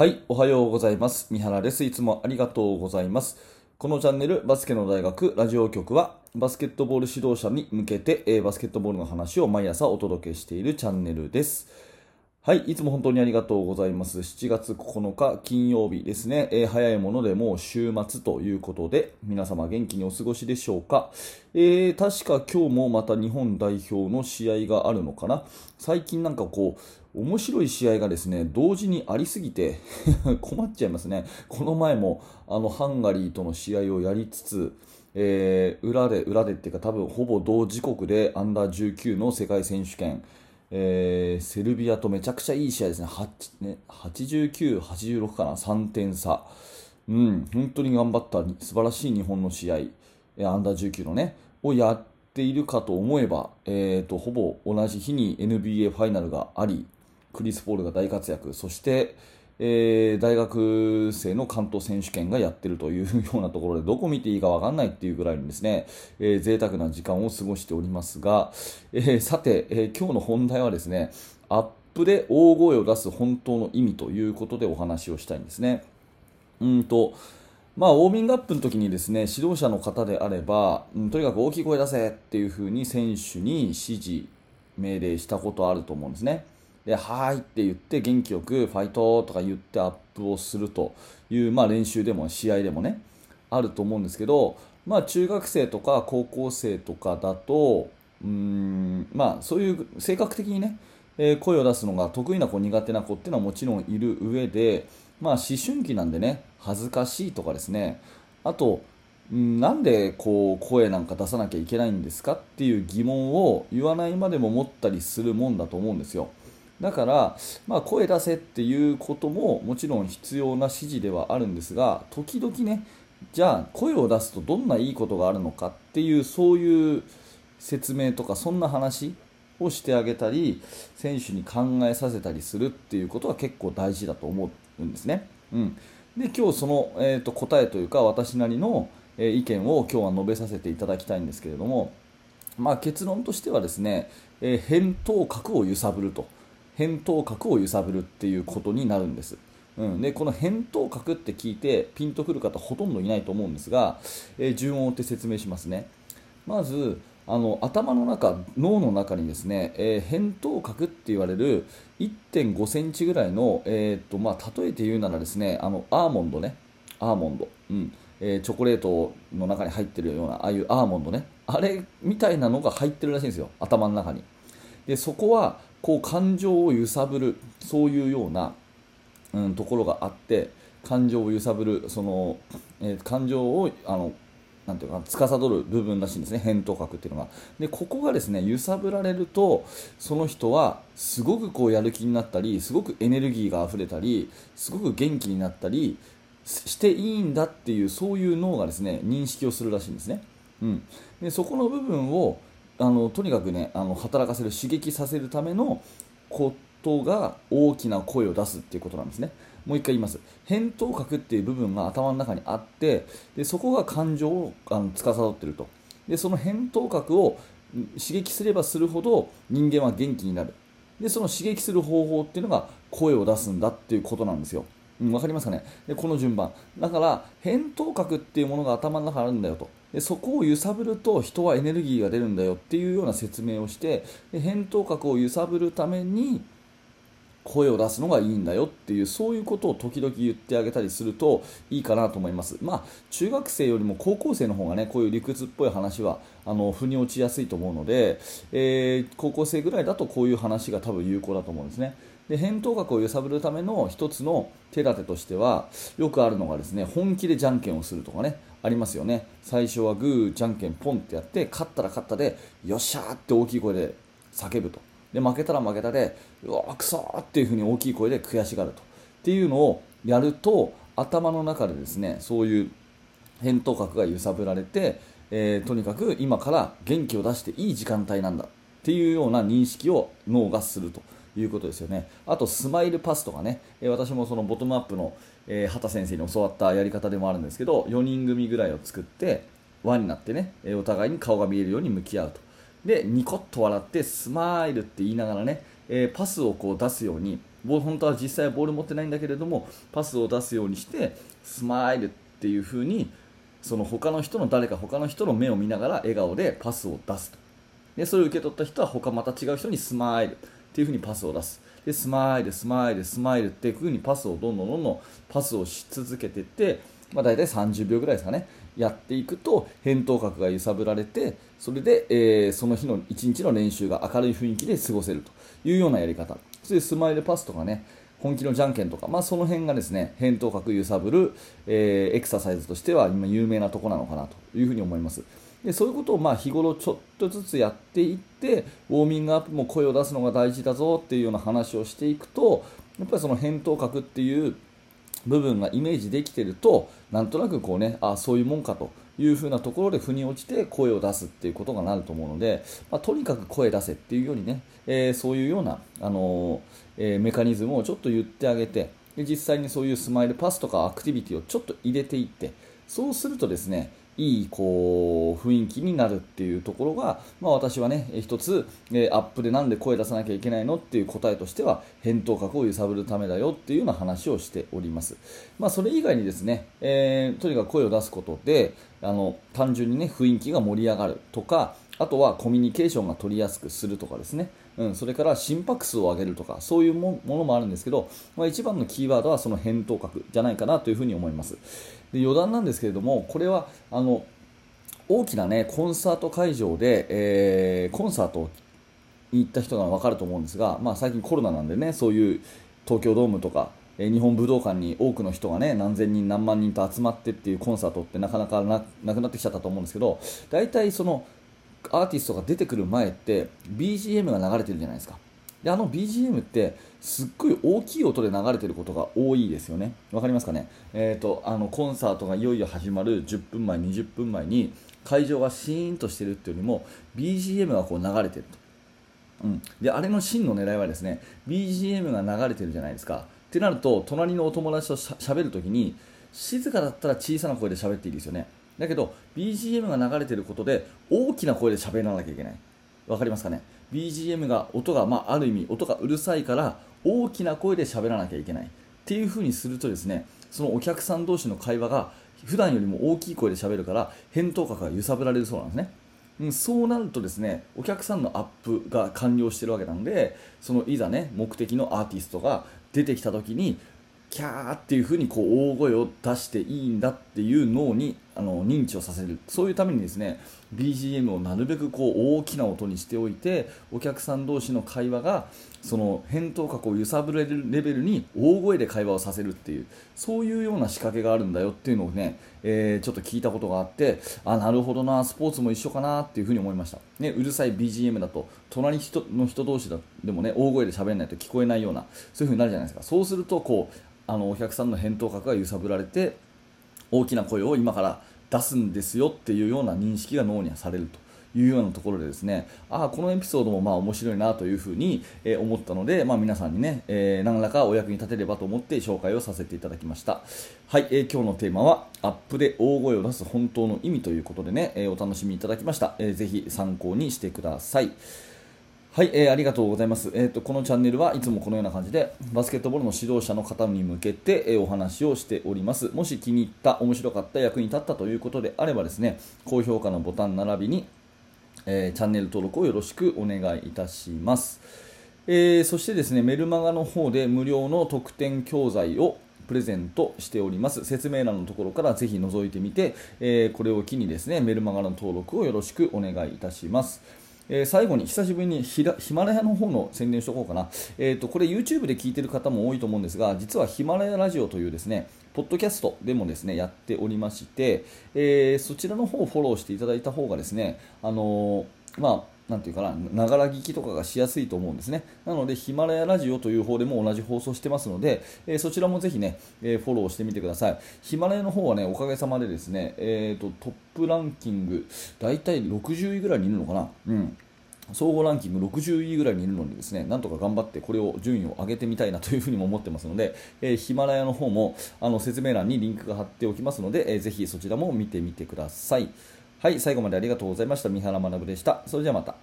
はい、おはようございます。三原です。いつもありがとうございます。このチャンネル、バスケの大学ラジオ局は、バスケットボール指導者に向けて、えバスケットボールの話を毎朝お届けしているチャンネルです。はい、いつも本当にありがとうございます。7月9日金曜日ですね。えー早いものでもう週末ということで、皆様元気にお過ごしでしょうか。えー確か今日もまた日本代表の試合があるのかな。最近なんかこう、面白い試合がですね、同時にありすぎて 困っちゃいますね。この前もあのハンガリーとの試合をやりつつ、えー裏で、裏でっていうか多分ほぼ同時刻でアンダー19の世界選手権、えーセルビアとめちゃくちゃいい試合ですね。8ね89、86かな、3点差。うん、本当に頑張った素晴らしい日本の試合、えーアンダー19のね、をやっているかと思えば、えー、とほぼ同じ日に NBA ファイナルがあり、クリス・ポールが大活躍、そして、えー大学生の関東選手権がやってるというようなところで、どこ見ていいか分かんないっていうぐらいにですね、えー贅沢な時間を過ごしておりますが、えーさて、えー今日の本題はですね、アップで大声を出す本当の意味ということでお話をしたいんですね。うんとまあ、ウォーミングアップの時にですね指導者の方であれば、うんとにかく大きい声出せっていうふうに選手に指示、命令したことあると思うんですね。で、はーいって言って元気よくファイトとか言ってアップをするという、まあ、練習でも試合でもね、あると思うんですけど、まあ、中学生とか高校生とかだと、うーんまあ、そういう性格的にね、えー声を出すのが得意な子、苦手な子っていうのはもちろんいる上で、まあ、思春期なんでね、恥ずかしいとかですね、あと、なんでこう声なんか出さなきゃいけないんですかっていう疑問を言わないまでも持ったりするもんだと思うんですよ。だから、まあ、声出せっていうことももちろん必要な指示ではあるんですが時々ねじゃあ声を出すとどんないいことがあるのかっていうそういう説明とかそんな話をしてあげたり選手に考えさせたりするっていうことは結構大事だと思うんですね。うん、で今日その、えー、と答えというか私なりの、えー意見を今日は述べさせていただきたいんですけれども、まあ、結論としてはですね、えー返答核を揺さぶると返答核を揺さぶるっていうことになるんです。うん、でこの返答核って聞いてピンとくる方ほとんどいないと思うんですが、えー順を追って説明しますね。まずあの頭の中、脳の中にですね、えー扁桃核って言われる1.5センチぐらいの、えーとまあ、例えて言うならですねあのアーモンドね、アーモンド、うんえーチョコレートの中に入ってるようなああいうアーモンドね、あれみたいなのが入ってるらしいんですよ、頭の中に。でそこはこう感情を揺さぶるそういうような、うん、ところがあって感情を揺さぶるその、えー感情をあのなんていうかな司る部分らしいんですね。返答核っていうのが。でここがですね揺さぶられるとその人はすごくこうやる気になったりすごくエネルギーが溢れたりすごく元気になったりしていいんだっていうそういう脳がですね認識をするらしいんですね、うん、でそこの部分をあのとにかくねあの働かせる刺激させるためのことが大きな声を出すっていうことなんですね。もう一回言います。返答核っていう部分が頭の中にあってでそこが感情をあの司っていると。でその返答核を刺激すればするほど人間は元気になる。でその刺激する方法っていうのが声を出すんだっていうことなんですよ。うん、わかりますかね？でこの順番。だから返答核っていうものが頭の中にあるんだよと。でそこを揺さぶると人はエネルギーが出るんだよっていうような説明をしてで返答核を揺さぶるために声を出すのがいいんだよっていうそういうことを時々言ってあげたりするといいかなと思います、まあ、中学生よりも高校生の方がねこういう理屈っぽい話はあの腑に落ちやすいと思うので、えー高校生ぐらいだとこういう話が多分有効だと思うんですね。で返答学を揺さぶるための一つの手立てとしてはよくあるのがですね本気でじゃんけんをするとかね。ありますよね。最初はグーじゃんけんポンってやって勝ったら勝ったでよっしゃーって大きい声で叫ぶと。で負けたら負けたでうわくそーっていう風に大きい声で悔しがると。っていうのをやると頭の中でですねそういう返答核が揺さぶられて、えーとにかく今から元気を出していい時間帯なんだっていうような認識を脳がすると。いうことですよね。あと、スマイルパスとかね、え私もそのボトムアップの、え畑先生に教わったやり方でもあるんですけど、4人組ぐらいを作って、輪になってね、えお互いに顔が見えるように向き合うと。で、ニコッと笑って、スマイルって言いながらね、えパスをこう出すように、本当は実際はボール持ってないんだけれどもパスを出すようにしてスマイルっていう風にその他の人の誰か他の人の目を見ながら笑顔でパスを出すとでそれを受け取った人は他また違う人にスマイルっていう風にパスを出す。でスマイルスマイルスマイルっていう風にパスをどんどんどんどんパスをし続けていって、まあ、大体30秒ぐらいですかね。やっていくと返答角が揺さぶられてそれで、えー、その日の1日の練習が明るい雰囲気で過ごせるというようなやり方。それでスマイルパスとかね本気のじゃんけんとか、まあ、その辺がですね返答角揺さぶる、えー、エクササイズとしては今有名なとこなのかなというふうに思います。でそういうことをまあ日頃ちょっとずつやっていってウォーミングアップも声を出すのが大事だぞっていうような話をしていくとやっぱりその返答角っていう部分がイメージできてるとなんとなくこうねあそういうもんかと。いうふうなところで腑に落ちて声を出すっていうことがなると思うので、まあ、とにかく声出せっていうようにね、えー、そういうような、あのー、え、メカニズムをちょっと言ってあげてで実際にそういうスマイルパスとかアクティビティをちょっと入れていってそうするとですねいいこう雰囲気になるっていうところが、まあ、私はね一つ、えアップでなんで声出さなきゃいけないのっていう答えとしては返答角を揺さぶるためだよっていうような話をしております、まあ、それ以外にですね、えー、とにかく声を出すことであの単純にね雰囲気が盛り上がるとかあとはコミュニケーションが取りやすくするとかですね。うん、それから心拍数を上げるとかそういうものもあるんですけど、まあ、一番のキーワードはその返答角じゃないかなというふに思います。で余談なんですけれどもこれはあの大きな、ね、コンサート会場で、えー、コンサートに行った人が分かると思うんですが、まあ、最近コロナなんでねそういう東京ドームとか日本武道館に多くの人がね何千人何万人と集まってっていうコンサートってなかなかなくなってきちゃったと思うんですけど大体そのアーティストが出てくる前って BGM が流れてるじゃないですか。であの BGM ってすっごい大きい音で流れてることが多いですよね。わかりますかね？えっ、ー、とあのコンサートがいよいよ始まる10分前20分前に会場がシーンとしてるっていうよりも BGM がこう流れてると、うん、であれの真の狙いはですね BGM が流れてるじゃないですか。ってなると隣のお友達としゃべるときに静かだったら小さな声で喋っていいですよね。だけど BGM が流れていることで大きな声で喋らなきゃいけない。わかりますかね？BGM が音が、まあ、ある意味音がうるさいから大きな声で喋らなきゃいけない。っていう風にするとですねそのお客さん同士の会話が普段よりも大きい声で喋るから返答角が揺さぶられるそうなんですね。うん、そうなるとですねお客さんのアップが完了してるわけなのでそのいざね目的のアーティストが出てきた時にキャーっていう風にこう大声を出していいんだっていう脳にあの認知をさせる。そういうためにですね BGM をなるべくこう大きな音にしておいてお客さん同士の会話がその返答角を揺さぶれるレベルに大声で会話をさせるっていうそういうような仕掛けがあるんだよっていうのをね、えー、ちょっと聞いたことがあってあなるほどなスポーツも一緒かなっていうふに思いました、ね、うるさい BGM だと隣の人同士だでもね大声で喋らないと聞こえないようなそういう風になるじゃないですか。そうするとこうあのお客さんの返答角が揺さぶられて大きな声を今から出すんですよっていうような認識が脳にはされるというようなところでですねああこのエピソードもまあ面白いなというふうに、え思ったので、まあ、皆さんにね、えー、何らかお役に立てればと思って紹介をさせていただきました。はい、えー、今日のテーマはアップで大声を出す本当の意味ということでね、え、お楽しみいただきました、えー、ぜひ参考にしてください。はい、えー、ありがとうございます、えーと、このチャンネルはいつもこのような感じでバスケットボールの指導者の方に向けて、えー、お話をしております。もし気に入った面白かった役に立ったということであればですね高評価のボタン並びに、えー、チャンネル登録をよろしくお願いいたします、えそしてですねメルマガの方で無料の特典教材をプレゼントしております。説明欄のところからぜひ覗いてみて、えこれを機にですねメルマガの登録をよろしくお願いいたしますえー、最後に久しぶりにヒマラヤの方の宣伝しとこうかな、えーと、これ YouTube で聞いてる方も多いと思うんですが実はヒマラヤラジオというですねポッドキャストでもですねやっておりまして、えー、そちらの方をフォローしていただいた方がですねあの、まあなんていうかな、ながら聞きとかがしやすいと思うんですね。なので、ヒマラヤラジオという方でも同じ放送してますので、えー、そちらもぜひね、えー、フォローしてみてください。ヒマラヤの方はね、おかげさまでですね、えーと、トップランキング、大体60位ぐらいにいるのかな。うん総合ランキング60位ぐらいにいるのにですねなんとか頑張ってこれを順位を上げてみたいなというふうにも思ってますので、えー、ヒマラヤの方もあの説明欄にリンクが貼っておきますので、えー、ぜひそちらも見てみてください。はい、最後までありがとうございました。三原学でした。それじゃあまた。